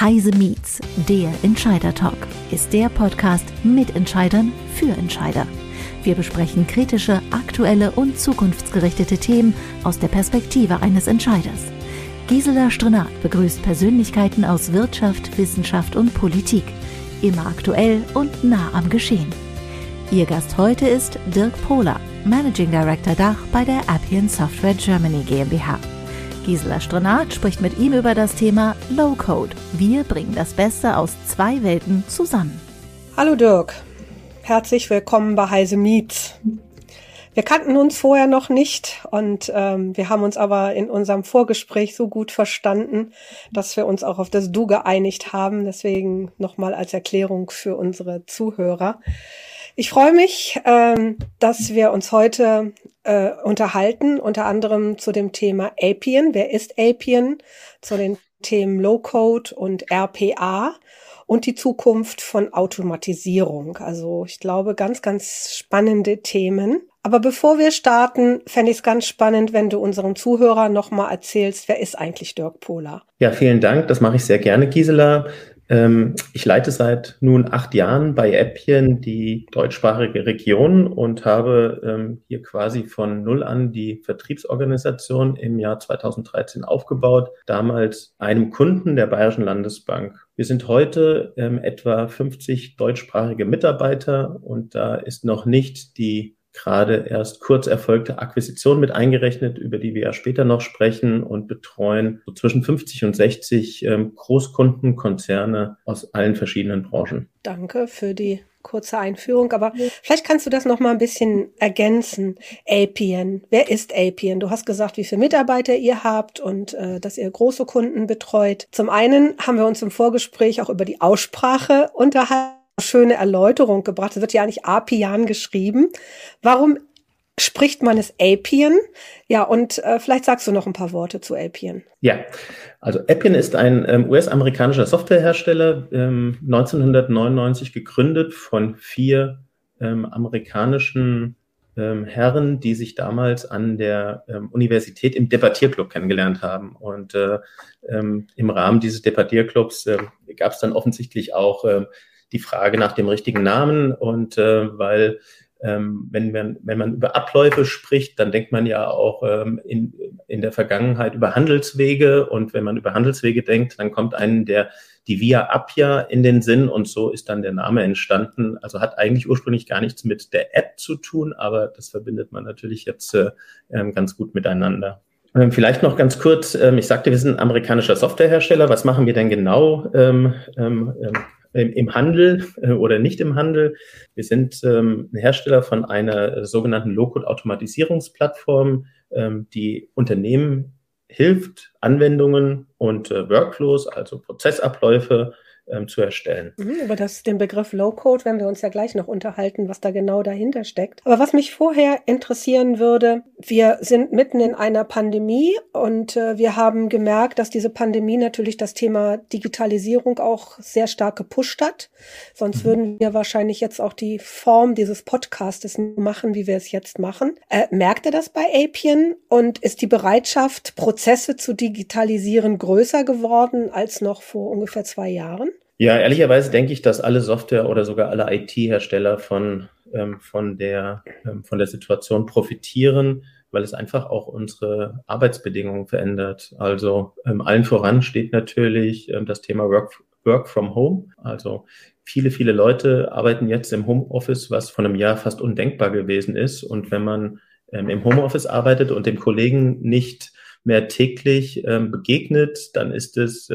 Heise Meets, der Entscheider Talk, ist der Podcast mit Entscheidern für Entscheider. Wir besprechen kritische, aktuelle und zukunftsgerichtete Themen aus der Perspektive eines Entscheiders. Gisela Strenat begrüßt Persönlichkeiten aus Wirtschaft, Wissenschaft und Politik. Immer aktuell und nah am Geschehen. Ihr Gast heute ist Dirk Pohler, Managing Director Dach bei der Appian Software Germany GmbH. Gisela Strenat spricht mit ihm über das Thema Low Code. Wir bringen das Beste aus zwei Welten zusammen. Hallo Dirk, herzlich willkommen bei Heise Meets. Wir kannten uns vorher noch nicht und ähm, wir haben uns aber in unserem Vorgespräch so gut verstanden, dass wir uns auch auf das Du geeinigt haben. Deswegen nochmal als Erklärung für unsere Zuhörer. Ich freue mich, ähm, dass wir uns heute äh, unterhalten, unter anderem zu dem Thema Appian. Wer ist Appian? Zu den Themen Low-Code und RPA und die Zukunft von Automatisierung. Also ich glaube, ganz, ganz spannende Themen. Aber bevor wir starten, fände ich es ganz spannend, wenn du unseren Zuhörern nochmal erzählst, wer ist eigentlich Dirk Pohler? Ja, vielen Dank. Das mache ich sehr gerne, Gisela. Ähm, ich leite seit nun acht Jahren bei Appien die deutschsprachige Region und habe ähm, hier quasi von Null an die Vertriebsorganisation im Jahr 2013 aufgebaut, damals einem Kunden der Bayerischen Landesbank. Wir sind heute ähm, etwa 50 deutschsprachige Mitarbeiter und da ist noch nicht die gerade erst kurz erfolgte Akquisition mit eingerechnet, über die wir ja später noch sprechen und betreuen so zwischen 50 und 60 ähm, Großkunden, Konzerne aus allen verschiedenen Branchen. Danke für die kurze Einführung, aber vielleicht kannst du das noch mal ein bisschen ergänzen. Apien, wer ist Apien? Du hast gesagt, wie viele Mitarbeiter ihr habt und äh, dass ihr große Kunden betreut. Zum einen haben wir uns im Vorgespräch auch über die Aussprache unterhalten schöne Erläuterung gebracht. Es wird ja eigentlich Apian geschrieben. Warum spricht man es Appian? Ja, und äh, vielleicht sagst du noch ein paar Worte zu Appian. Ja, also Appian ist ein ähm, US-amerikanischer Softwarehersteller, ähm, 1999 gegründet von vier ähm, amerikanischen ähm, Herren, die sich damals an der ähm, Universität im Debattierclub kennengelernt haben. Und äh, ähm, im Rahmen dieses Debattierclubs äh, gab es dann offensichtlich auch die Frage nach dem richtigen Namen und äh, weil ähm, wenn, man, wenn man über Abläufe spricht, dann denkt man ja auch ähm, in, in der Vergangenheit über Handelswege und wenn man über Handelswege denkt, dann kommt einem der die Via Appia in den Sinn und so ist dann der Name entstanden. Also hat eigentlich ursprünglich gar nichts mit der App zu tun, aber das verbindet man natürlich jetzt äh, ähm, ganz gut miteinander. Ähm, vielleicht noch ganz kurz, ähm, ich sagte, wir sind ein amerikanischer Softwarehersteller. Was machen wir denn genau? Im Handel äh, oder nicht im Handel. Wir sind ähm, ein Hersteller von einer äh, sogenannten Low-Code-Automatisierungsplattform, ähm, die Unternehmen hilft, Anwendungen und äh, Workflows, also Prozessabläufe ähm, zu erstellen. Mhm, über das, den Begriff Low-Code werden wir uns ja gleich noch unterhalten, was da genau dahinter steckt. Aber was mich vorher interessieren würde, wir sind mitten in einer Pandemie und äh, wir haben gemerkt, dass diese Pandemie natürlich das Thema Digitalisierung auch sehr stark gepusht hat. Sonst mhm. würden wir wahrscheinlich jetzt auch die Form dieses Podcastes machen, wie wir es jetzt machen. Äh, merkt ihr das bei Apien und ist die Bereitschaft, Prozesse zu digitalisieren, größer geworden als noch vor ungefähr zwei Jahren? Ja, ehrlicherweise denke ich, dass alle Software oder sogar alle IT-Hersteller von, ähm, von, der, ähm, von der Situation profitieren, weil es einfach auch unsere Arbeitsbedingungen verändert. Also ähm, allen voran steht natürlich ähm, das Thema Work, Work from Home. Also viele, viele Leute arbeiten jetzt im Homeoffice, was vor einem Jahr fast undenkbar gewesen ist. Und wenn man ähm, im Homeoffice arbeitet und dem Kollegen nicht mehr täglich ähm, begegnet, dann ist es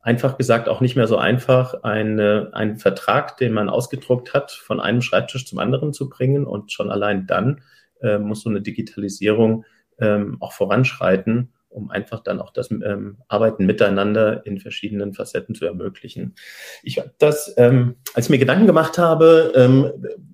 einfach gesagt auch nicht mehr so einfach, eine, einen Vertrag, den man ausgedruckt hat, von einem Schreibtisch zum anderen zu bringen. Und schon allein dann äh, muss so eine Digitalisierung ähm, auch voranschreiten um einfach dann auch das ähm, Arbeiten miteinander in verschiedenen Facetten zu ermöglichen. Ich das, ähm, als ich mir Gedanken gemacht habe, ähm,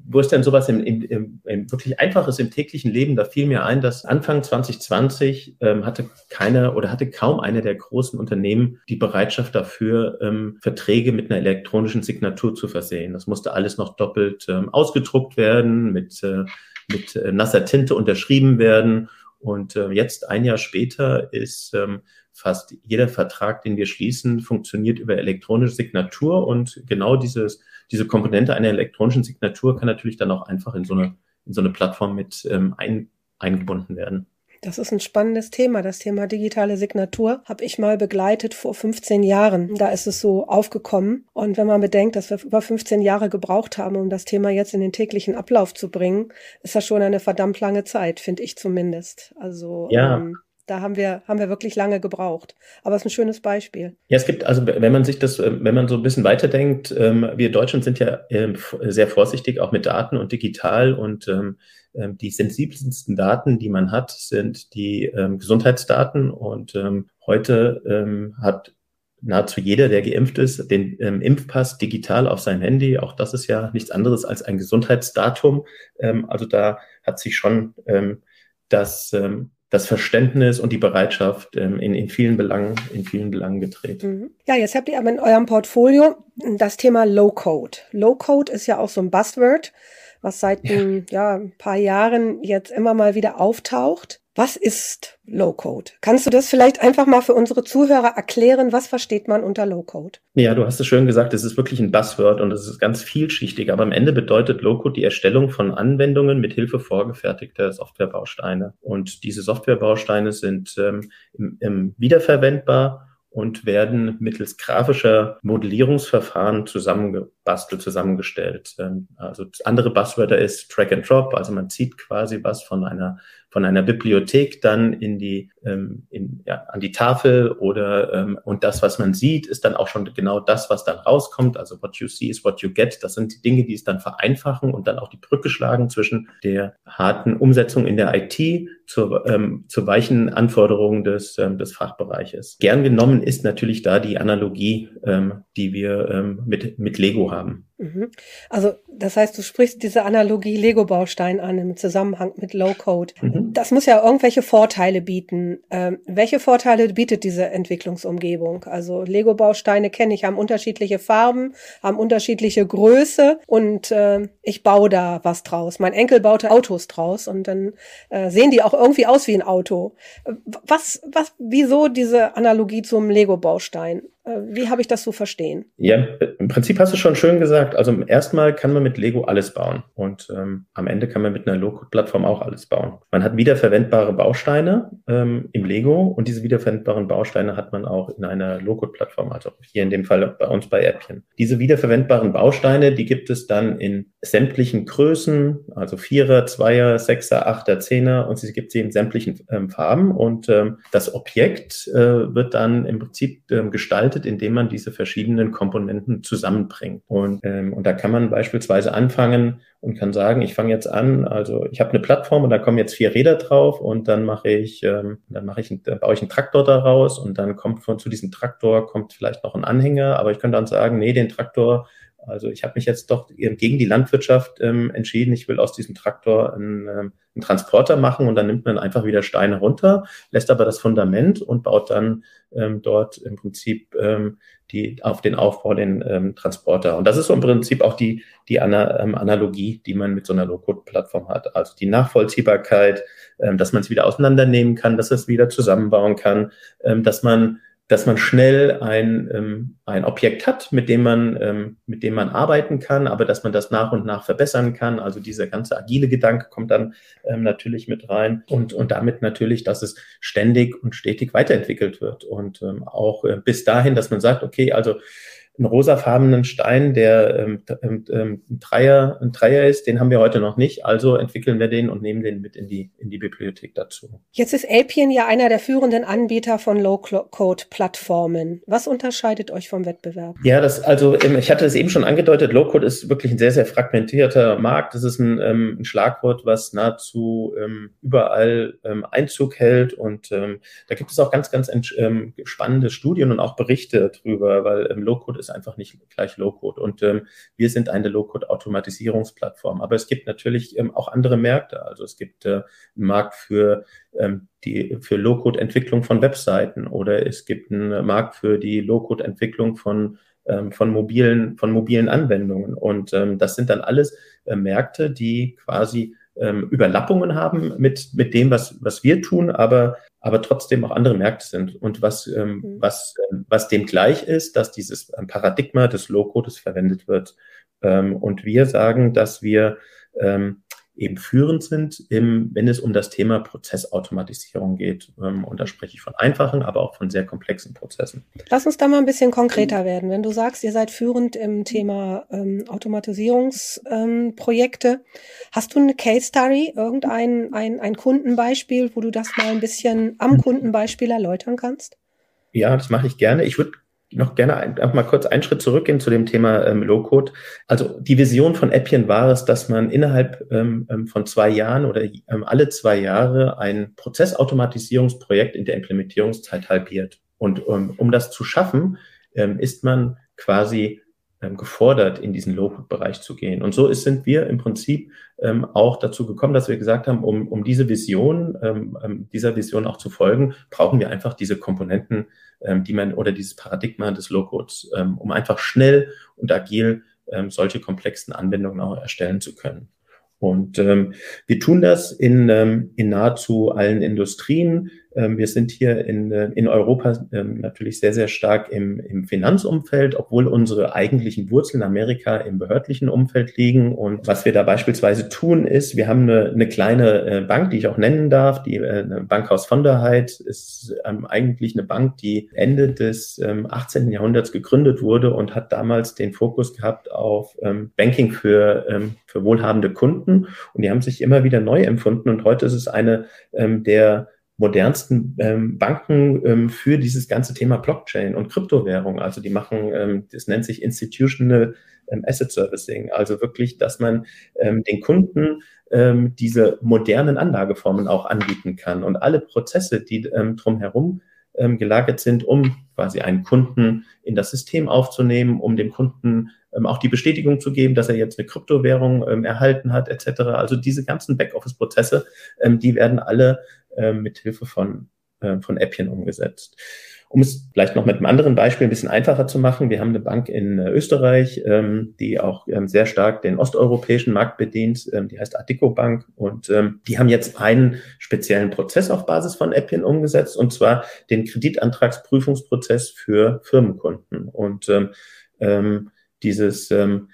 wo ist denn sowas im, im, im, wirklich einfaches im täglichen Leben, da fiel mir ein, dass Anfang 2020 ähm, hatte keine oder hatte kaum eine der großen Unternehmen die Bereitschaft dafür, ähm, Verträge mit einer elektronischen Signatur zu versehen. Das musste alles noch doppelt ähm, ausgedruckt werden, mit, äh, mit äh, nasser Tinte unterschrieben werden und äh, jetzt, ein Jahr später, ist ähm, fast jeder Vertrag, den wir schließen, funktioniert über elektronische Signatur und genau dieses, diese Komponente einer elektronischen Signatur kann natürlich dann auch einfach in so eine, in so eine Plattform mit ähm, ein, eingebunden werden. Das ist ein spannendes Thema. Das Thema digitale Signatur habe ich mal begleitet vor 15 Jahren. Da ist es so aufgekommen. Und wenn man bedenkt, dass wir über 15 Jahre gebraucht haben, um das Thema jetzt in den täglichen Ablauf zu bringen, ist das schon eine verdammt lange Zeit, finde ich zumindest. Also ja. ähm, da haben wir, haben wir wirklich lange gebraucht. Aber es ist ein schönes Beispiel. Ja, es gibt, also wenn man sich das, wenn man so ein bisschen weiterdenkt, ähm, wir Deutschen sind ja ähm, sehr vorsichtig auch mit Daten und digital und ähm, ähm, die sensibelsten Daten, die man hat, sind die ähm, Gesundheitsdaten. Und ähm, heute ähm, hat nahezu jeder, der geimpft ist, den ähm, Impfpass digital auf seinem Handy. Auch das ist ja nichts anderes als ein Gesundheitsdatum. Ähm, also da hat sich schon ähm, das, ähm, das Verständnis und die Bereitschaft ähm, in, in vielen Belangen, in vielen Belangen gedreht. Mhm. Ja, jetzt habt ihr aber in eurem Portfolio das Thema Low Code. Low Code ist ja auch so ein Buzzword was seit ja. Ein, ja, ein paar Jahren jetzt immer mal wieder auftaucht. Was ist Low-Code? Kannst du das vielleicht einfach mal für unsere Zuhörer erklären? Was versteht man unter Low-Code? Ja, du hast es schön gesagt, es ist wirklich ein Buzzword und es ist ganz vielschichtig. Aber am Ende bedeutet Low-Code die Erstellung von Anwendungen mit Hilfe vorgefertigter Softwarebausteine. Und diese Softwarebausteine sind ähm, im, im wiederverwendbar und werden mittels grafischer Modellierungsverfahren zusammengebastelt, zusammengestellt. Ähm, also andere Buzzwörter ist Track and Drop, also man zieht quasi was von einer von einer Bibliothek dann in die, ähm, in, ja, an die Tafel oder ähm, und das, was man sieht, ist dann auch schon genau das, was dann rauskommt. Also what you see is what you get. Das sind die Dinge, die es dann vereinfachen und dann auch die Brücke schlagen zwischen der harten Umsetzung in der IT zur, ähm, zur weichen Anforderungen des, ähm, des Fachbereiches. Gern genommen ist natürlich da die Analogie, ähm, die wir ähm, mit, mit Lego haben. Mhm. Also das heißt, du sprichst diese Analogie Lego-Baustein an im Zusammenhang mit Low-Code. Mhm. Das muss ja irgendwelche Vorteile bieten. Ähm, welche Vorteile bietet diese Entwicklungsumgebung? Also Lego-Bausteine kenne ich, haben unterschiedliche Farben, haben unterschiedliche Größe und äh, ich baue da was draus. Mein Enkel baute Autos draus und dann äh, sehen die auch irgendwie aus wie ein Auto. Was, was, wieso diese Analogie zum Lego-Baustein? Äh, wie habe ich das zu verstehen? Ja, im Prinzip hast du schon schön gesagt. Also erstmal kann man mit Lego alles bauen und ähm, am Ende kann man mit einer Low-Code-Plattform auch alles bauen. Man hat wiederverwendbare Bausteine ähm, im Lego und diese wiederverwendbaren Bausteine hat man auch in einer Low-Code-Plattform, also hier in dem Fall bei uns bei Appchen. Diese wiederverwendbaren Bausteine, die gibt es dann in sämtlichen Größen, also Vierer, Zweier, Sechser, Achter, Zehner und sie gibt sie in sämtlichen ähm, Farben und ähm, das Objekt äh, wird dann im Prinzip ähm, gestaltet indem man diese verschiedenen Komponenten zusammenbringt. Und, ähm, und da kann man beispielsweise anfangen und kann sagen, ich fange jetzt an, also ich habe eine Plattform und da kommen jetzt vier Räder drauf und dann mache ich, ähm, dann mache ich, dann baue ich einen Traktor daraus und dann kommt von zu diesem Traktor kommt vielleicht noch ein Anhänger, aber ich könnte dann sagen, nee, den Traktor also ich habe mich jetzt doch gegen die Landwirtschaft ähm, entschieden. Ich will aus diesem Traktor einen, ähm, einen Transporter machen und dann nimmt man einfach wieder Steine runter, lässt aber das Fundament und baut dann ähm, dort im Prinzip ähm, die auf den Aufbau den ähm, Transporter. Und das ist so im Prinzip auch die, die Ana ähm, Analogie, die man mit so einer Low-Code-Plattform hat. Also die Nachvollziehbarkeit, ähm, dass man es wieder auseinandernehmen kann, dass es wieder zusammenbauen kann, ähm, dass man dass man schnell ein, ähm, ein Objekt hat, mit dem man, ähm, mit dem man arbeiten kann, aber dass man das nach und nach verbessern kann. Also dieser ganze agile Gedanke kommt dann ähm, natürlich mit rein und, und damit natürlich, dass es ständig und stetig weiterentwickelt wird und ähm, auch äh, bis dahin, dass man sagt, okay, also einen rosafarbenen Stein, der ähm, ähm, ähm, ein, Dreier, ein Dreier ist, den haben wir heute noch nicht. Also entwickeln wir den und nehmen den mit in die, in die Bibliothek dazu. Jetzt ist Appian ja einer der führenden Anbieter von Low-Code-Plattformen. Was unterscheidet euch vom Wettbewerb? Ja, das, also ähm, ich hatte es eben schon angedeutet, Low-Code ist wirklich ein sehr, sehr fragmentierter Markt. Das ist ein, ähm, ein Schlagwort, was nahezu ähm, überall Einzug hält. Und da gibt es auch ganz, ganz spannende Studien und auch Berichte drüber, weil Low-Code ist ist einfach nicht gleich Low-Code. Und ähm, wir sind eine Low-Code-Automatisierungsplattform. Aber es gibt natürlich ähm, auch andere Märkte. Also es gibt äh, einen Markt für ähm, die für Low-Code-Entwicklung von Webseiten oder es gibt einen Markt für die Low-Code-Entwicklung von ähm, von mobilen von mobilen Anwendungen. Und ähm, das sind dann alles äh, Märkte, die quasi ähm, Überlappungen haben mit, mit dem, was, was wir tun, aber, aber trotzdem auch andere Märkte sind. Und was, ähm, mhm. was, ähm, was dem gleich ist, dass dieses ähm, Paradigma des Low-Codes verwendet wird. Ähm, und wir sagen, dass wir ähm, eben führend sind, im, wenn es um das Thema Prozessautomatisierung geht. Ähm, und da spreche ich von einfachen, aber auch von sehr komplexen Prozessen. Lass uns da mal ein bisschen konkreter werden. Wenn du sagst, ihr seid führend im Thema ähm, Automatisierungsprojekte, ähm, hast du eine Case Story, irgendein ein, ein Kundenbeispiel, wo du das mal ein bisschen am Kundenbeispiel erläutern kannst? Ja, das mache ich gerne. Ich würde noch gerne ein, mal kurz einen Schritt zurückgehen zu dem Thema ähm, Low-Code. Also die Vision von Appian war es, dass man innerhalb ähm, ähm, von zwei Jahren oder ähm, alle zwei Jahre ein Prozessautomatisierungsprojekt in der Implementierungszeit halbiert. Und ähm, um das zu schaffen, ähm, ist man quasi gefordert, in diesen Low-Code-Bereich zu gehen. Und so ist, sind wir im Prinzip ähm, auch dazu gekommen, dass wir gesagt haben, um, um diese Vision, ähm, ähm dieser Vision auch zu folgen, brauchen wir einfach diese Komponenten, ähm, die man oder dieses Paradigma des Low-Codes, ähm, um einfach schnell und agil ähm, solche komplexen Anwendungen auch erstellen zu können. Und ähm, wir tun das in, ähm, in nahezu allen Industrien. Ähm, wir sind hier in, äh, in Europa ähm, natürlich sehr, sehr stark im, im Finanzumfeld, obwohl unsere eigentlichen Wurzeln in Amerika im behördlichen Umfeld liegen. Und was wir da beispielsweise tun, ist, wir haben eine, eine kleine äh, Bank, die ich auch nennen darf, die äh, Bankhaus von der Heid ist ähm, eigentlich eine Bank, die Ende des ähm, 18. Jahrhunderts gegründet wurde und hat damals den Fokus gehabt auf Banking für, für wohlhabende Kunden. Und die haben sich immer wieder neu empfunden. Und heute ist es eine der modernsten ähm, Banken ähm, für dieses ganze Thema Blockchain und Kryptowährung. Also die machen, ähm, das nennt sich Institutional ähm, Asset Servicing. Also wirklich, dass man ähm, den Kunden ähm, diese modernen Anlageformen auch anbieten kann und alle Prozesse, die drumherum gelagert sind, um quasi einen Kunden in das System aufzunehmen, um dem Kunden auch die Bestätigung zu geben, dass er jetzt eine Kryptowährung ähm, erhalten hat, etc. Also diese ganzen Backoffice-Prozesse, ähm, die werden alle ähm, mit Hilfe von, äh, von Appchen umgesetzt. Um es vielleicht noch mit einem anderen Beispiel ein bisschen einfacher zu machen, wir haben eine Bank in äh, Österreich, ähm, die auch ähm, sehr stark den osteuropäischen Markt bedient, ähm, die heißt Adico Bank und ähm, die haben jetzt einen speziellen Prozess auf Basis von Appien umgesetzt und zwar den Kreditantragsprüfungsprozess für Firmenkunden. Und ähm, ähm, dieses ähm,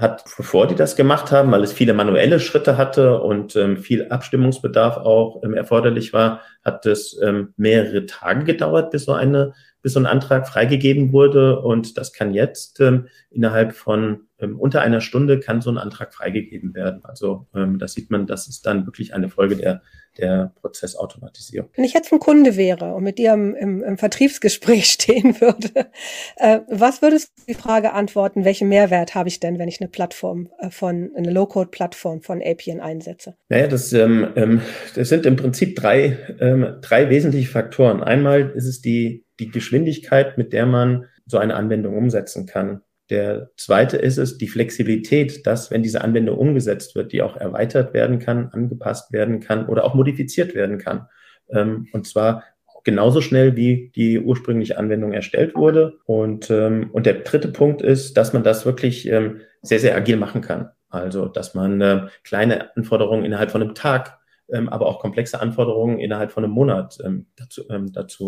hat, bevor die das gemacht haben, weil es viele manuelle Schritte hatte und ähm, viel Abstimmungsbedarf auch ähm, erforderlich war, hat es ähm, mehrere Tage gedauert, bis so eine, bis so ein Antrag freigegeben wurde. Und das kann jetzt ähm, innerhalb von ähm, unter einer Stunde kann so ein Antrag freigegeben werden. Also ähm, da sieht man, das ist dann wirklich eine Folge der, der Prozessautomatisierung. Wenn ich jetzt ein Kunde wäre und mit dir im, im, im Vertriebsgespräch stehen würde, äh, was würdest du die Frage antworten, welchen Mehrwert habe ich denn, wenn ich eine Plattform äh, von, eine Low-Code-Plattform von Appian einsetze? Naja, das, ähm, ähm, das sind im Prinzip drei, ähm, drei wesentliche Faktoren. Einmal ist es die, die Geschwindigkeit, mit der man so eine Anwendung umsetzen kann. Der zweite ist es, die Flexibilität, dass, wenn diese Anwendung umgesetzt wird, die auch erweitert werden kann, angepasst werden kann oder auch modifiziert werden kann. Ähm, und zwar genauso schnell, wie die ursprüngliche Anwendung erstellt wurde. Und, ähm, und der dritte Punkt ist, dass man das wirklich ähm, sehr, sehr agil machen kann. Also, dass man äh, kleine Anforderungen innerhalb von einem Tag, aber auch komplexe Anforderungen innerhalb von einem Monat dazu, dazu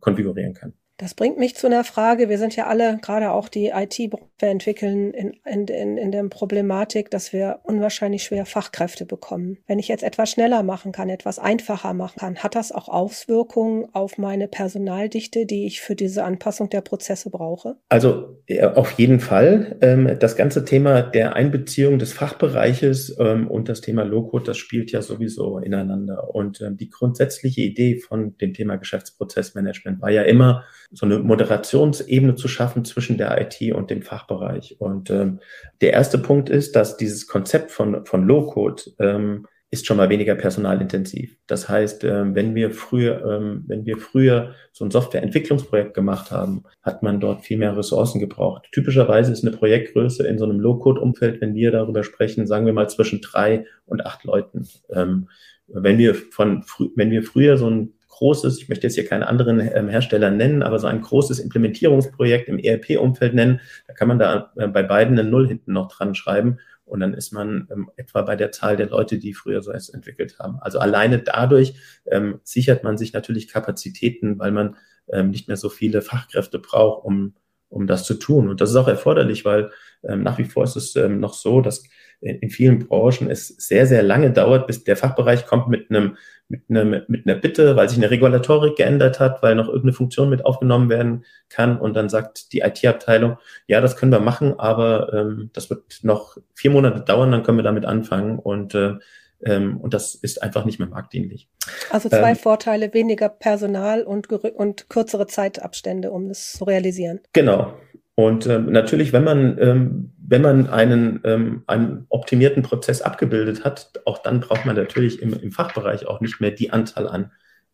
konfigurieren kann. Das bringt mich zu einer Frage. Wir sind ja alle, gerade auch die IT, entwickeln in, in, in, in der Problematik, dass wir unwahrscheinlich schwer Fachkräfte bekommen. Wenn ich jetzt etwas schneller machen kann, etwas einfacher machen kann, hat das auch Auswirkungen auf meine Personaldichte, die ich für diese Anpassung der Prozesse brauche? Also auf jeden Fall. Ähm, das ganze Thema der Einbeziehung des Fachbereiches ähm, und das Thema Low-Code, das spielt ja sowieso ineinander. Und ähm, die grundsätzliche Idee von dem Thema Geschäftsprozessmanagement war ja immer, so eine Moderationsebene zu schaffen zwischen der IT und dem Fachbereich. Und ähm, der erste Punkt ist, dass dieses Konzept von, von Low-Code ähm, ist schon mal weniger personalintensiv. Das heißt, ähm, wenn wir früher, ähm, wenn wir früher so ein Softwareentwicklungsprojekt gemacht haben, hat man dort viel mehr Ressourcen gebraucht. Typischerweise ist eine Projektgröße in so einem Low-Code-Umfeld, wenn wir darüber sprechen, sagen wir mal zwischen drei und acht Leuten. Ähm, wenn wir von, wenn wir früher so ein großes, ich möchte jetzt hier keine anderen ähm, Hersteller nennen, aber so ein großes Implementierungsprojekt im ERP-Umfeld nennen, da kann man da äh, bei beiden eine Null hinten noch dran schreiben und dann ist man ähm, etwa bei der Zahl der Leute, die früher so es entwickelt haben. Also alleine dadurch ähm, sichert man sich natürlich Kapazitäten, weil man ähm, nicht mehr so viele Fachkräfte braucht, um, um das zu tun. Und das ist auch erforderlich, weil nach wie vor ist es ähm, noch so, dass in, vielen Branchen es sehr, sehr lange dauert, bis der Fachbereich kommt mit einem mit einer, mit einer Bitte, weil sich eine Regulatorik geändert hat, weil noch irgendeine Funktion mit aufgenommen werden kann. Und dann sagt die IT-Abteilung, ja, das können wir machen, aber ähm, das wird noch vier Monate dauern, dann können wir damit anfangen. Und, äh, ähm, und das ist einfach nicht mehr marktdienlich. Also zwei ähm, Vorteile, weniger Personal und, und kürzere Zeitabstände, um das zu realisieren. Genau. Und ähm, natürlich, wenn man, ähm, wenn man einen, ähm, einen optimierten Prozess abgebildet hat, auch dann braucht man natürlich im, im Fachbereich auch nicht mehr die Anzahl an,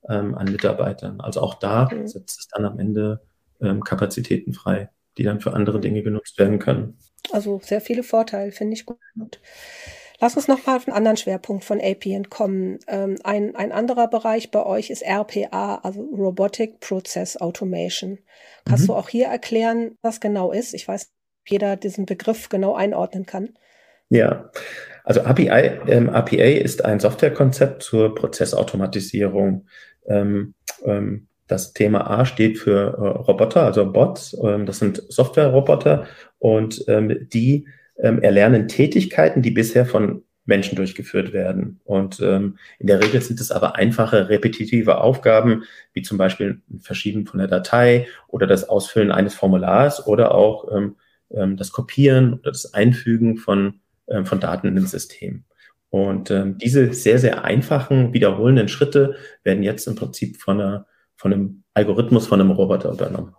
ähm, an Mitarbeitern. Also auch da mhm. setzt es dann am Ende ähm, Kapazitäten frei, die dann für andere. Dinge genutzt werden können. Also sehr viele Vorteile, finde ich gut. Lass uns noch mal auf einen anderen Schwerpunkt von APN kommen. Ähm, ein, ein anderer Bereich bei euch ist RPA, also Robotic Process Automation. Kannst mhm. du auch hier erklären, was genau ist? Ich weiß, ob jeder diesen Begriff genau einordnen kann. Ja, also API, ähm, APA ist ein Softwarekonzept zur Prozessautomatisierung. Ähm, ähm, das Thema A steht für äh, Roboter, also Bots. Ähm, das sind Softwareroboter und ähm, die ähm, erlernen Tätigkeiten, die bisher von Menschen durchgeführt werden. Und ähm, in der Regel sind es aber einfache, repetitive Aufgaben, wie zum Beispiel ein Verschieben von der Datei oder das Ausfüllen eines Formulars oder auch ähm, ähm, das Kopieren oder das Einfügen von, ähm, von Daten im System. Und ähm, diese sehr, sehr einfachen, wiederholenden Schritte werden jetzt im Prinzip von, einer, von einem Algorithmus, von einem Roboter übernommen.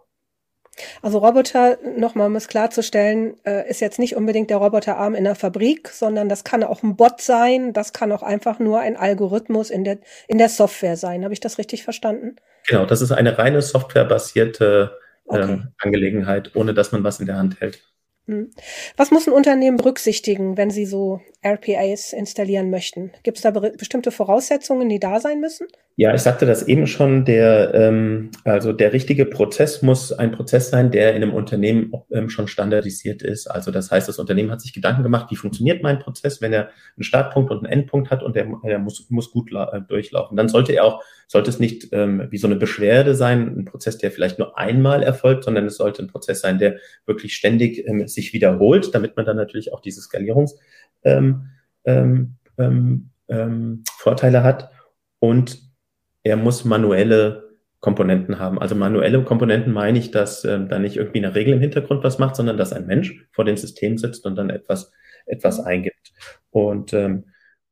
Also Roboter, nochmal um es klarzustellen, äh, ist jetzt nicht unbedingt der Roboterarm in der Fabrik, sondern das kann auch ein Bot sein, das kann auch einfach nur ein Algorithmus in der, in der Software sein. Habe ich das richtig verstanden? Genau, das ist eine reine softwarebasierte ähm, okay. Angelegenheit, ohne dass man was in der Hand hält. Hm. Was muss ein Unternehmen berücksichtigen, wenn sie so RPAs installieren möchten? Gibt es da be bestimmte Voraussetzungen, die da sein müssen? Ja, ich sagte das eben schon, der, ähm, also der richtige Prozess muss ein Prozess sein, der in einem Unternehmen ähm, schon standardisiert ist. Also das heißt, das Unternehmen hat sich Gedanken gemacht, wie funktioniert mein Prozess, wenn er einen Startpunkt und einen Endpunkt hat und der, der muss, muss gut äh, durchlaufen. Dann sollte er auch, sollte es nicht ähm, wie so eine Beschwerde sein, ein Prozess, der vielleicht nur einmal erfolgt, sondern es sollte ein Prozess sein, der wirklich ständig ähm, sich wiederholt, damit man dann natürlich auch diese Skalierungs ähm, ähm, ähm, ähm Vorteile hat. Und er muss manuelle Komponenten haben. Also manuelle Komponenten meine ich, dass ähm, da nicht irgendwie eine Regel im Hintergrund was macht, sondern dass ein Mensch vor dem System sitzt und dann etwas, etwas eingibt. Und, ähm,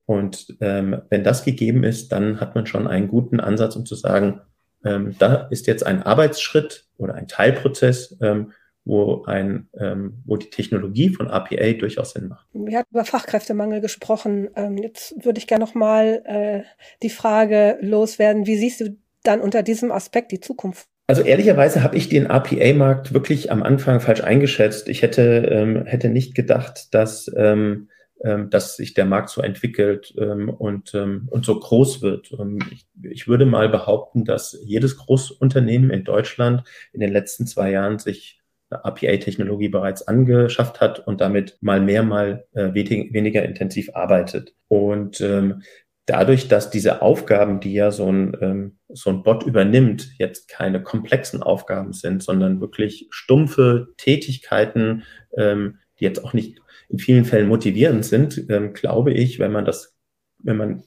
und ähm, wenn das gegeben ist, dann hat man schon einen guten Ansatz, um zu sagen, ähm, da ist jetzt ein Arbeitsschritt oder ein Teilprozess, ähm, wo ein, ähm, wo die Technologie von RPA durchaus Sinn macht. Wir hatten über Fachkräftemangel gesprochen. Ähm, jetzt würde ich gerne noch mal äh, die Frage loswerden: Wie siehst du dann unter diesem Aspekt die Zukunft? Also ehrlicherweise habe ich den RPA-Markt wirklich am Anfang falsch eingeschätzt. Ich hätte ähm, hätte nicht gedacht, dass ähm, ähm, dass sich der Markt so entwickelt ähm, und, ähm, und so groß wird. Und ich, ich würde mal behaupten, dass jedes Großunternehmen in Deutschland in den letzten zwei Jahren sich API-Technologie bereits angeschafft hat und damit mal mehr, mal äh, weniger intensiv arbeitet. Und ähm, dadurch, dass diese Aufgaben, die ja so ein, ähm, so ein Bot übernimmt, jetzt keine komplexen Aufgaben sind, sondern wirklich stumpfe Tätigkeiten, ähm, die jetzt auch nicht in vielen Fällen motivierend sind, ähm, glaube ich, wenn man das, wenn man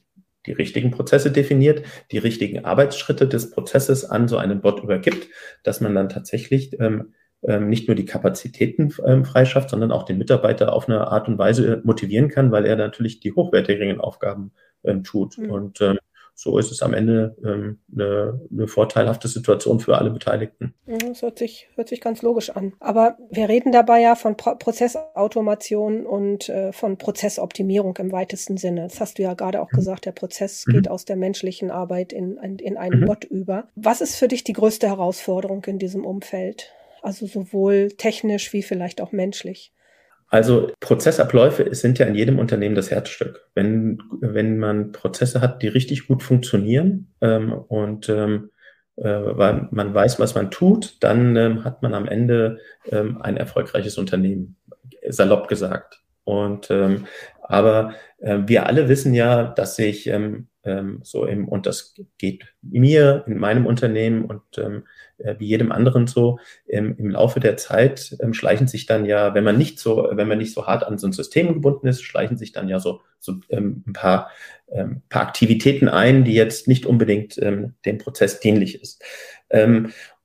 die richtigen Prozesse definiert, die richtigen Arbeitsschritte des Prozesses an so einen Bot übergibt, dass man dann tatsächlich ähm, nicht nur die Kapazitäten ähm, freischafft, sondern auch den Mitarbeiter auf eine Art und Weise motivieren kann, weil er natürlich die hochwertigeren Aufgaben ähm, tut. Mhm. Und ähm, so ist es am Ende ähm, eine, eine vorteilhafte Situation für alle Beteiligten. Das hört sich, hört sich ganz logisch an. Aber wir reden dabei ja von Pro Prozessautomation und äh, von Prozessoptimierung im weitesten Sinne. Das hast du ja gerade auch mhm. gesagt, der Prozess mhm. geht aus der menschlichen Arbeit in, in, in einen mhm. Bot über. Was ist für dich die größte Herausforderung in diesem Umfeld? Also sowohl technisch wie vielleicht auch menschlich. Also Prozessabläufe sind ja in jedem Unternehmen das Herzstück. Wenn, wenn man Prozesse hat, die richtig gut funktionieren ähm, und ähm, äh, weil man weiß, was man tut, dann ähm, hat man am Ende ähm, ein erfolgreiches Unternehmen, salopp gesagt. Und ähm, aber äh, wir alle wissen ja, dass sich ähm, ähm, so im, und das geht mir in meinem Unternehmen und ähm, äh, wie jedem anderen so, ähm, im Laufe der Zeit ähm, schleichen sich dann ja, wenn man nicht so, wenn man nicht so hart an so ein System gebunden ist, schleichen sich dann ja so, so ähm, ein paar, ähm, paar Aktivitäten ein, die jetzt nicht unbedingt ähm, dem Prozess dienlich ist.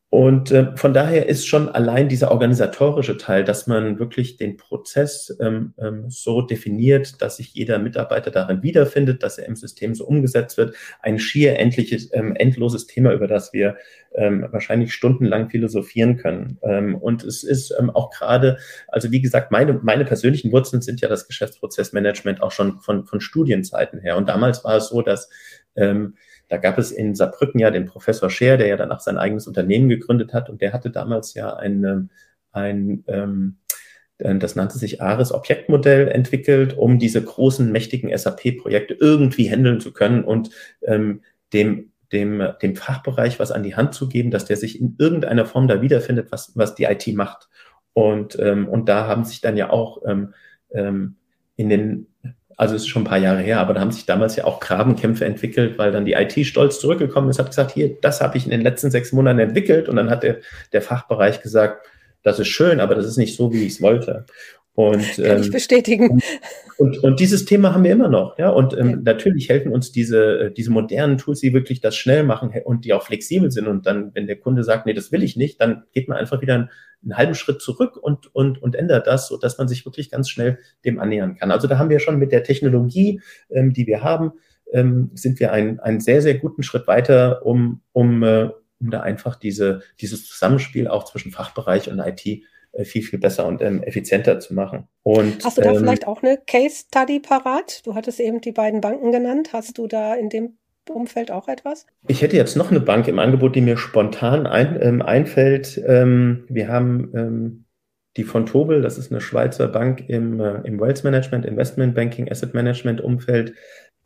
Und äh, von daher ist schon allein dieser organisatorische Teil, dass man wirklich den Prozess ähm, ähm, so definiert, dass sich jeder Mitarbeiter darin wiederfindet, dass er im System so umgesetzt wird, ein schier endliches, ähm, endloses Thema, über das wir ähm, wahrscheinlich stundenlang philosophieren können. Ähm, und es ist ähm, auch gerade, also wie gesagt, meine, meine persönlichen Wurzeln sind ja das Geschäftsprozessmanagement auch schon von, von Studienzeiten her. Und damals war es so, dass ähm, da gab es in Saarbrücken ja den Professor Scher, der ja danach sein eigenes Unternehmen gegründet hat und der hatte damals ja ein, ähm, ein ähm, das nannte sich Ares Objektmodell entwickelt, um diese großen, mächtigen SAP-Projekte irgendwie handeln zu können und ähm, dem, dem, dem Fachbereich was an die Hand zu geben, dass der sich in irgendeiner Form da wiederfindet, was, was die IT macht. Und, ähm, und da haben sich dann ja auch ähm, ähm, in den also es ist schon ein paar Jahre her, aber da haben sich damals ja auch Grabenkämpfe entwickelt, weil dann die IT stolz zurückgekommen ist, hat gesagt, hier, das habe ich in den letzten sechs Monaten entwickelt und dann hat der, der Fachbereich gesagt, das ist schön, aber das ist nicht so, wie ich es wollte. Und, Kann ich ähm, bestätigen. Und, und dieses Thema haben wir immer noch, ja. Und ähm, ja. natürlich helfen uns diese, äh, diese modernen Tools, die wirklich das schnell machen und die auch flexibel sind. Und dann, wenn der Kunde sagt, nee, das will ich nicht, dann geht man einfach wieder einen, einen halben Schritt zurück und, und, und ändert das, so dass man sich wirklich ganz schnell dem annähern kann. Also da haben wir schon mit der Technologie, ähm, die wir haben, ähm, sind wir einen, einen sehr, sehr guten Schritt weiter, um, um, äh, um da einfach diese, dieses Zusammenspiel auch zwischen Fachbereich und IT viel, viel besser und ähm, effizienter zu machen. Und, Hast du da ähm, vielleicht auch eine Case Study parat? Du hattest eben die beiden Banken genannt. Hast du da in dem Umfeld auch etwas? Ich hätte jetzt noch eine Bank im Angebot, die mir spontan ein, ähm, einfällt. Ähm, wir haben ähm, die von Tobel, das ist eine Schweizer Bank im, äh, im Wealth Management, Investment Banking, Asset Management Umfeld.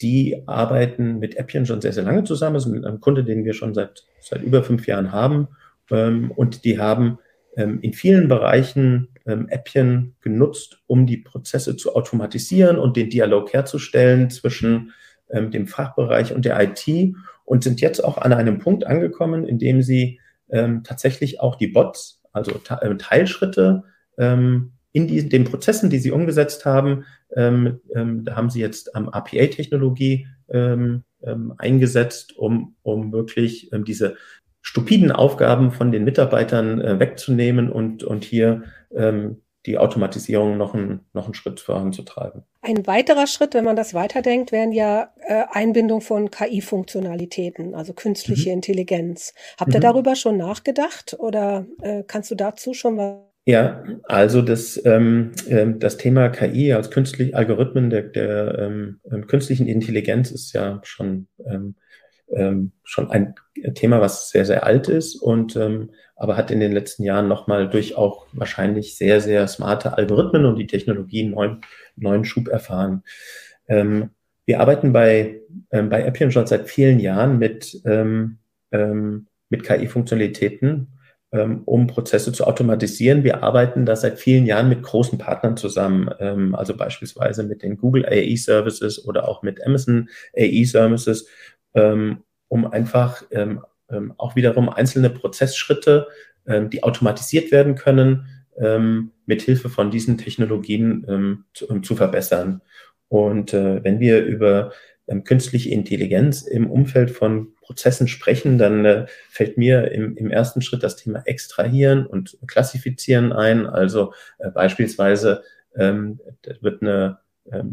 Die arbeiten mit Appian schon sehr, sehr lange zusammen. Das ist ein Kunde, den wir schon seit, seit über fünf Jahren haben. Ähm, und die haben in vielen Bereichen ähm, Appchen genutzt, um die Prozesse zu automatisieren und den Dialog herzustellen zwischen ähm, dem Fachbereich und der IT und sind jetzt auch an einem Punkt angekommen, in dem sie ähm, tatsächlich auch die Bots, also äh, Teilschritte ähm, in diesen, den Prozessen, die sie umgesetzt haben, ähm, da haben sie jetzt am APA-Technologie eingesetzt, um, um wirklich diese stupiden Aufgaben von den Mitarbeitern äh, wegzunehmen und, und hier ähm, die Automatisierung noch, ein, noch einen Schritt voranzutreiben. Ein weiterer Schritt, wenn man das weiterdenkt, wären ja äh, Einbindung von KI-Funktionalitäten, also künstliche mhm. Intelligenz. Habt ihr mhm. darüber schon nachgedacht oder äh, kannst du dazu schon mal ja, also das, ähm, ähm, das Thema KI als künstliche Algorithmen der, der ähm, ähm, künstlichen Intelligenz ist ja schon ähm, ähm, schon ein Thema, was sehr, sehr alt ist und ähm, aber hat in den letzten Jahren nochmal durch auch wahrscheinlich sehr, sehr smarte Algorithmen und die Technologie einen neuen, neuen Schub erfahren. Ähm, wir arbeiten bei, ähm, bei Appian schon seit vielen Jahren mit, ähm, ähm, mit KI-Funktionalitäten, ähm, um Prozesse zu automatisieren. Wir arbeiten da seit vielen Jahren mit großen Partnern zusammen, ähm, also beispielsweise mit den Google AI Services oder auch mit Amazon AI Services, ähm, um einfach ähm, ähm, auch wiederum einzelne Prozessschritte, ähm, die automatisiert werden können, ähm, mit Hilfe von diesen Technologien ähm, zu, ähm, zu verbessern. Und äh, wenn wir über ähm, künstliche Intelligenz im Umfeld von Prozessen sprechen, dann äh, fällt mir im, im ersten Schritt das Thema Extrahieren und Klassifizieren ein. Also äh, beispielsweise wird eine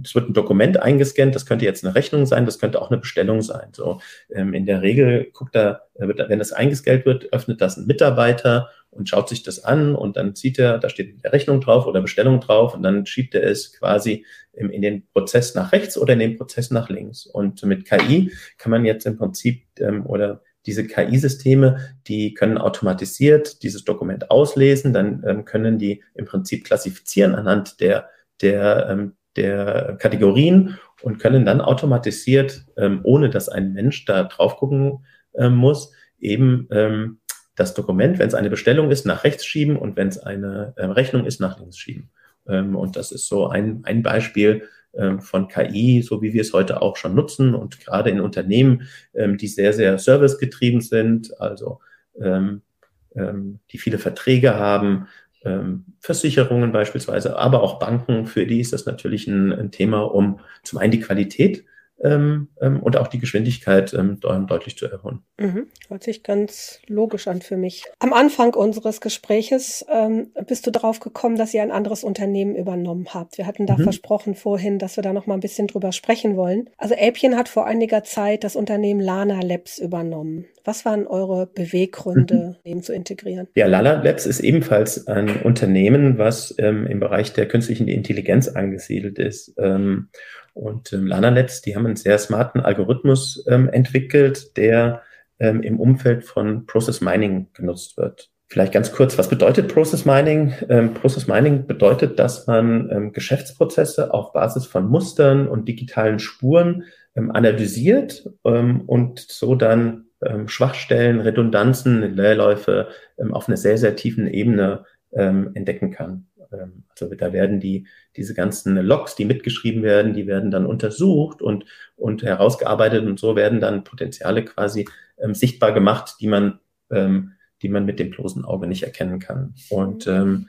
es wird ein Dokument eingescannt, das könnte jetzt eine Rechnung sein, das könnte auch eine Bestellung sein. So, ähm, in der Regel guckt er, wenn das eingescannt wird, öffnet das ein Mitarbeiter und schaut sich das an und dann sieht er, da steht eine Rechnung drauf oder Bestellung drauf und dann schiebt er es quasi in den Prozess nach rechts oder in den Prozess nach links. Und mit KI kann man jetzt im Prinzip ähm, oder diese KI-Systeme, die können automatisiert dieses Dokument auslesen, dann können die im Prinzip klassifizieren anhand der, der der Kategorien und können dann automatisiert, ähm, ohne dass ein Mensch da drauf gucken ähm, muss, eben ähm, das Dokument, wenn es eine Bestellung ist, nach rechts schieben und wenn es eine äh, Rechnung ist, nach links schieben. Ähm, und das ist so ein, ein Beispiel ähm, von KI, so wie wir es heute auch schon nutzen und gerade in Unternehmen, ähm, die sehr, sehr servicegetrieben sind, also ähm, ähm, die viele Verträge haben, Versicherungen beispielsweise, aber auch Banken, für die ist das natürlich ein, ein Thema, um zum einen die Qualität ähm, ähm, und auch die Geschwindigkeit ähm, deutlich zu erhöhen. Mhm. Hört sich ganz logisch an für mich. Am Anfang unseres Gespräches ähm, bist du darauf gekommen, dass ihr ein anderes Unternehmen übernommen habt. Wir hatten da mhm. versprochen vorhin, dass wir da noch mal ein bisschen drüber sprechen wollen. Also Appian hat vor einiger Zeit das Unternehmen Lana Labs übernommen. Was waren eure Beweggründe, mhm. dem zu integrieren? Ja, Lana Labs ist ebenfalls ein Unternehmen, was ähm, im Bereich der künstlichen Intelligenz angesiedelt ist. Und ähm, LanaNets, die haben einen sehr smarten Algorithmus ähm, entwickelt, der ähm, im Umfeld von Process Mining genutzt wird. Vielleicht ganz kurz, was bedeutet Process Mining? Ähm, Process Mining bedeutet, dass man ähm, Geschäftsprozesse auf Basis von Mustern und digitalen Spuren ähm, analysiert ähm, und so dann ähm, Schwachstellen, Redundanzen, Leerläufe ähm, auf einer sehr, sehr tiefen Ebene entdecken kann. Ähm, also da werden die, diese ganzen Logs, die mitgeschrieben werden, die werden dann untersucht und, und herausgearbeitet und so werden dann Potenziale quasi ähm, sichtbar gemacht, die man, ähm, die man mit dem bloßen Auge nicht erkennen kann. Und ähm,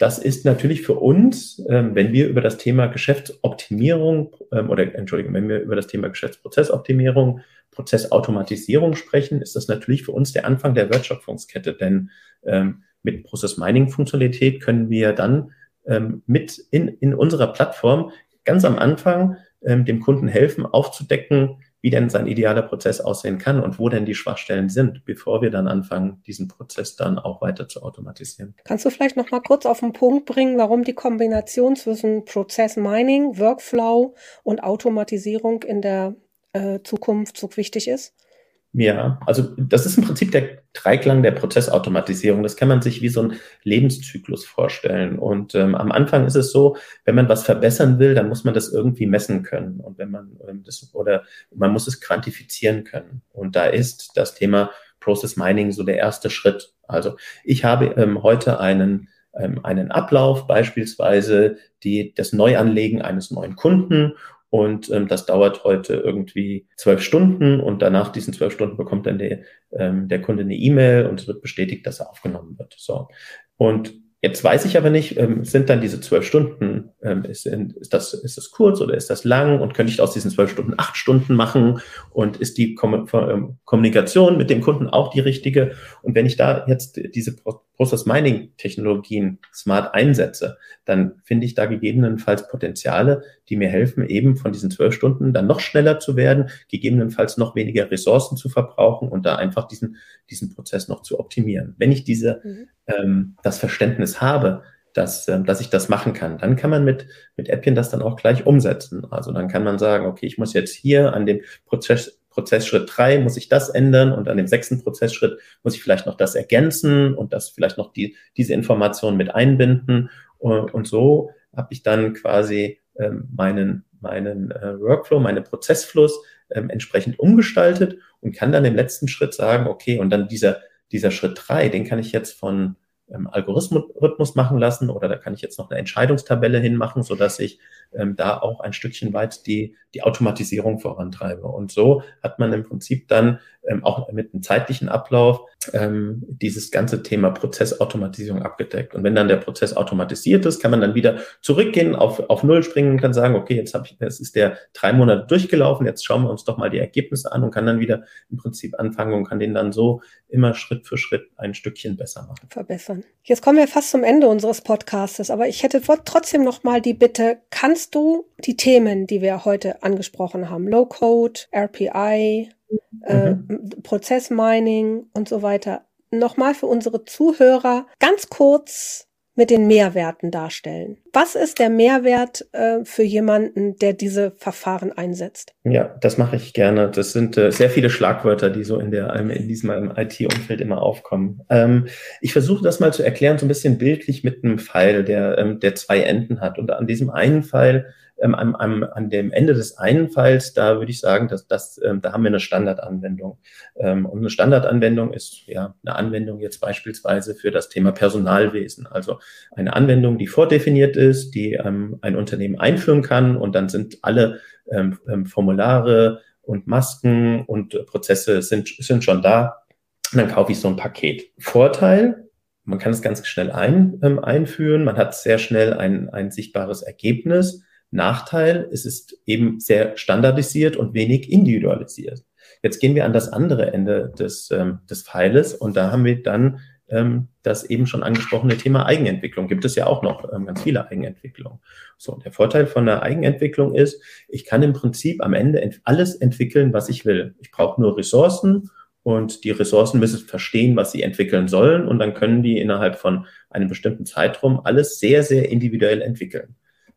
das ist natürlich für uns, ähm, wenn wir über das Thema Geschäftsoptimierung ähm, oder Entschuldigung, wenn wir über das Thema Geschäftsprozessoptimierung, Prozessautomatisierung sprechen, ist das natürlich für uns der Anfang der Wertschöpfungskette, denn ähm, mit Process Mining Funktionalität können wir dann ähm, mit in, in unserer Plattform ganz am Anfang ähm, dem Kunden helfen, aufzudecken, wie denn sein idealer Prozess aussehen kann und wo denn die Schwachstellen sind, bevor wir dann anfangen, diesen Prozess dann auch weiter zu automatisieren. Kannst du vielleicht noch mal kurz auf den Punkt bringen, warum die Kombination zwischen Prozess Mining, Workflow und Automatisierung in der äh, Zukunft so wichtig ist? Ja, also das ist im Prinzip der Dreiklang der Prozessautomatisierung. Das kann man sich wie so ein Lebenszyklus vorstellen. Und ähm, am Anfang ist es so, wenn man was verbessern will, dann muss man das irgendwie messen können. Und wenn man ähm, das oder man muss es quantifizieren können. Und da ist das Thema Process Mining so der erste Schritt. Also ich habe ähm, heute einen ähm, einen Ablauf, beispielsweise die, das Neuanlegen eines neuen Kunden und ähm, das dauert heute irgendwie zwölf Stunden und danach diesen zwölf Stunden bekommt dann der, ähm, der Kunde eine E-Mail und es wird bestätigt, dass er aufgenommen wird. So. Und Jetzt weiß ich aber nicht, ähm, sind dann diese zwölf Stunden, ähm, ist, ist, das, ist das kurz oder ist das lang und könnte ich aus diesen zwölf Stunden acht Stunden machen und ist die Kom ähm, Kommunikation mit dem Kunden auch die richtige? Und wenn ich da jetzt diese Process Mining Technologien smart einsetze, dann finde ich da gegebenenfalls Potenziale, die mir helfen, eben von diesen zwölf Stunden dann noch schneller zu werden, gegebenenfalls noch weniger Ressourcen zu verbrauchen und da einfach diesen, diesen Prozess noch zu optimieren. Wenn ich diese, mhm. Ähm, das Verständnis habe, dass, ähm, dass ich das machen kann. Dann kann man mit, mit Appian das dann auch gleich umsetzen. Also dann kann man sagen, okay, ich muss jetzt hier an dem Prozess, Prozessschritt drei muss ich das ändern und an dem sechsten Prozessschritt muss ich vielleicht noch das ergänzen und das vielleicht noch die, diese Information mit einbinden. Und, und so habe ich dann quasi ähm, meinen, meinen äh, Workflow, meinen Prozessfluss ähm, entsprechend umgestaltet und kann dann im letzten Schritt sagen, okay, und dann dieser, dieser Schritt drei, den kann ich jetzt von ähm, Algorithmus machen lassen oder da kann ich jetzt noch eine Entscheidungstabelle hinmachen, so dass ich ähm, da auch ein Stückchen weit die, die Automatisierung vorantreibe. Und so hat man im Prinzip dann ähm, auch mit einem zeitlichen Ablauf ähm, dieses ganze Thema Prozessautomatisierung abgedeckt. Und wenn dann der Prozess automatisiert ist, kann man dann wieder zurückgehen, auf, auf Null springen und kann sagen, okay, jetzt habe ich, jetzt ist der drei Monate durchgelaufen, jetzt schauen wir uns doch mal die Ergebnisse an und kann dann wieder im Prinzip anfangen und kann den dann so immer Schritt für Schritt ein Stückchen besser machen. Verbessern. Jetzt kommen wir fast zum Ende unseres Podcastes, aber ich hätte trotzdem noch mal die Bitte, kannst du die Themen, die wir heute angesprochen haben, Low Code, RPI, äh, mhm. Prozessmining und so weiter, nochmal für unsere Zuhörer ganz kurz mit den Mehrwerten darstellen. Was ist der Mehrwert äh, für jemanden, der diese Verfahren einsetzt? Ja, das mache ich gerne. Das sind äh, sehr viele Schlagwörter, die so in, der, in diesem IT-Umfeld immer aufkommen. Ähm, ich versuche das mal zu erklären, so ein bisschen bildlich mit einem Pfeil, der, ähm, der zwei Enden hat. Und an diesem einen Pfeil ähm, am, am, an dem Ende des einen Falls, da würde ich sagen, dass das, ähm, da haben wir eine Standardanwendung. Ähm, und eine Standardanwendung ist ja eine Anwendung jetzt beispielsweise für das Thema Personalwesen. Also eine Anwendung, die vordefiniert ist, die ähm, ein Unternehmen einführen kann und dann sind alle ähm, ähm, Formulare und Masken und Prozesse sind, sind schon da. Und dann kaufe ich so ein Paket. Vorteil, man kann es ganz schnell ein, ähm, einführen, man hat sehr schnell ein, ein sichtbares Ergebnis. Nachteil, es ist eben sehr standardisiert und wenig individualisiert. Jetzt gehen wir an das andere Ende des, ähm, des Pfeiles und da haben wir dann ähm, das eben schon angesprochene Thema Eigenentwicklung. Gibt es ja auch noch ähm, ganz viele Eigenentwicklungen. So, der Vorteil von der Eigenentwicklung ist, ich kann im Prinzip am Ende ent alles entwickeln, was ich will. Ich brauche nur Ressourcen und die Ressourcen müssen verstehen, was sie entwickeln sollen und dann können die innerhalb von einem bestimmten Zeitraum alles sehr, sehr individuell entwickeln.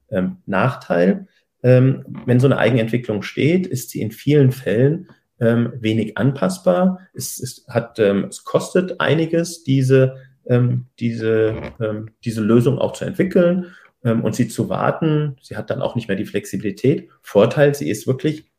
Ähm, Nachteil, ähm, wenn so eine Eigenentwicklung steht, ist sie in vielen Fällen ähm, wenig anpassbar. Es, es, hat, ähm, es kostet einiges, diese, ähm, diese, ähm, diese Lösung auch zu entwickeln und sie zu warten. Sie hat dann auch nicht mehr die Flexibilität. Vorteil, sie ist wirklich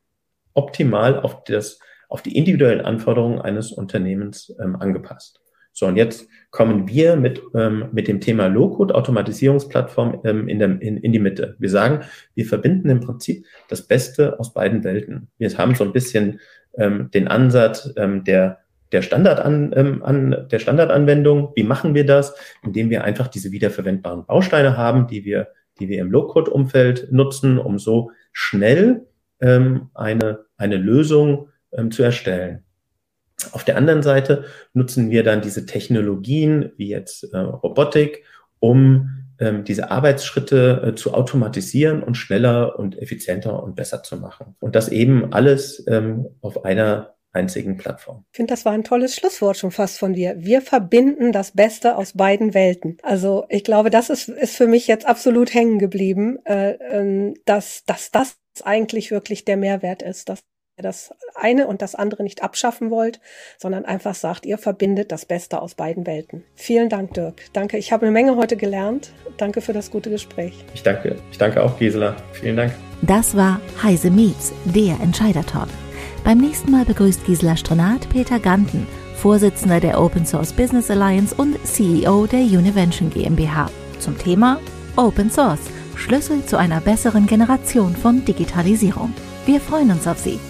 optimal auf, das, auf die individuellen Anforderungen eines Unternehmens angepasst. So, und jetzt kommen wir mit, ähm, mit dem Thema Low-Code-Automatisierungsplattform ähm, in, der, in, in die Mitte. Wir sagen, wir verbinden im Prinzip das Beste aus beiden Welten. Wir haben so ein bisschen ähm, den Ansatz ähm, der der, Standard an, ähm, an, der Standardanwendung. Wie machen wir das? Indem wir einfach diese wiederverwendbaren Bausteine haben, die wir, die wir im Low-Code-Umfeld nutzen, um so schnell ähm, eine, eine Lösung ähm, zu erstellen. Auf der anderen Seite nutzen wir dann diese Technologien wie jetzt äh, Robotik, um ähm, diese Arbeitsschritte äh, zu automatisieren und schneller und effizienter und besser zu machen. Und das eben alles ähm, auf einer einzigen Plattform. Ich finde, das war ein tolles Schlusswort schon fast von dir. Wir verbinden das Beste aus beiden Welten. Also ich glaube, das ist, ist für mich jetzt absolut hängen geblieben, äh, äh, dass, dass das eigentlich wirklich der Mehrwert ist, dass das eine und das andere nicht abschaffen wollt, sondern einfach sagt, ihr verbindet das Beste aus beiden Welten. Vielen Dank, Dirk. Danke. Ich habe eine Menge heute gelernt. Danke für das gute Gespräch. Ich danke. Ich danke auch, Gisela. Vielen Dank. Das war Heise Meets, der Entscheider-Talk. Beim nächsten Mal begrüßt Gisela Stronat Peter Ganten, Vorsitzender der Open Source Business Alliance und CEO der Univention GmbH, zum Thema Open Source, Schlüssel zu einer besseren Generation von Digitalisierung. Wir freuen uns auf Sie.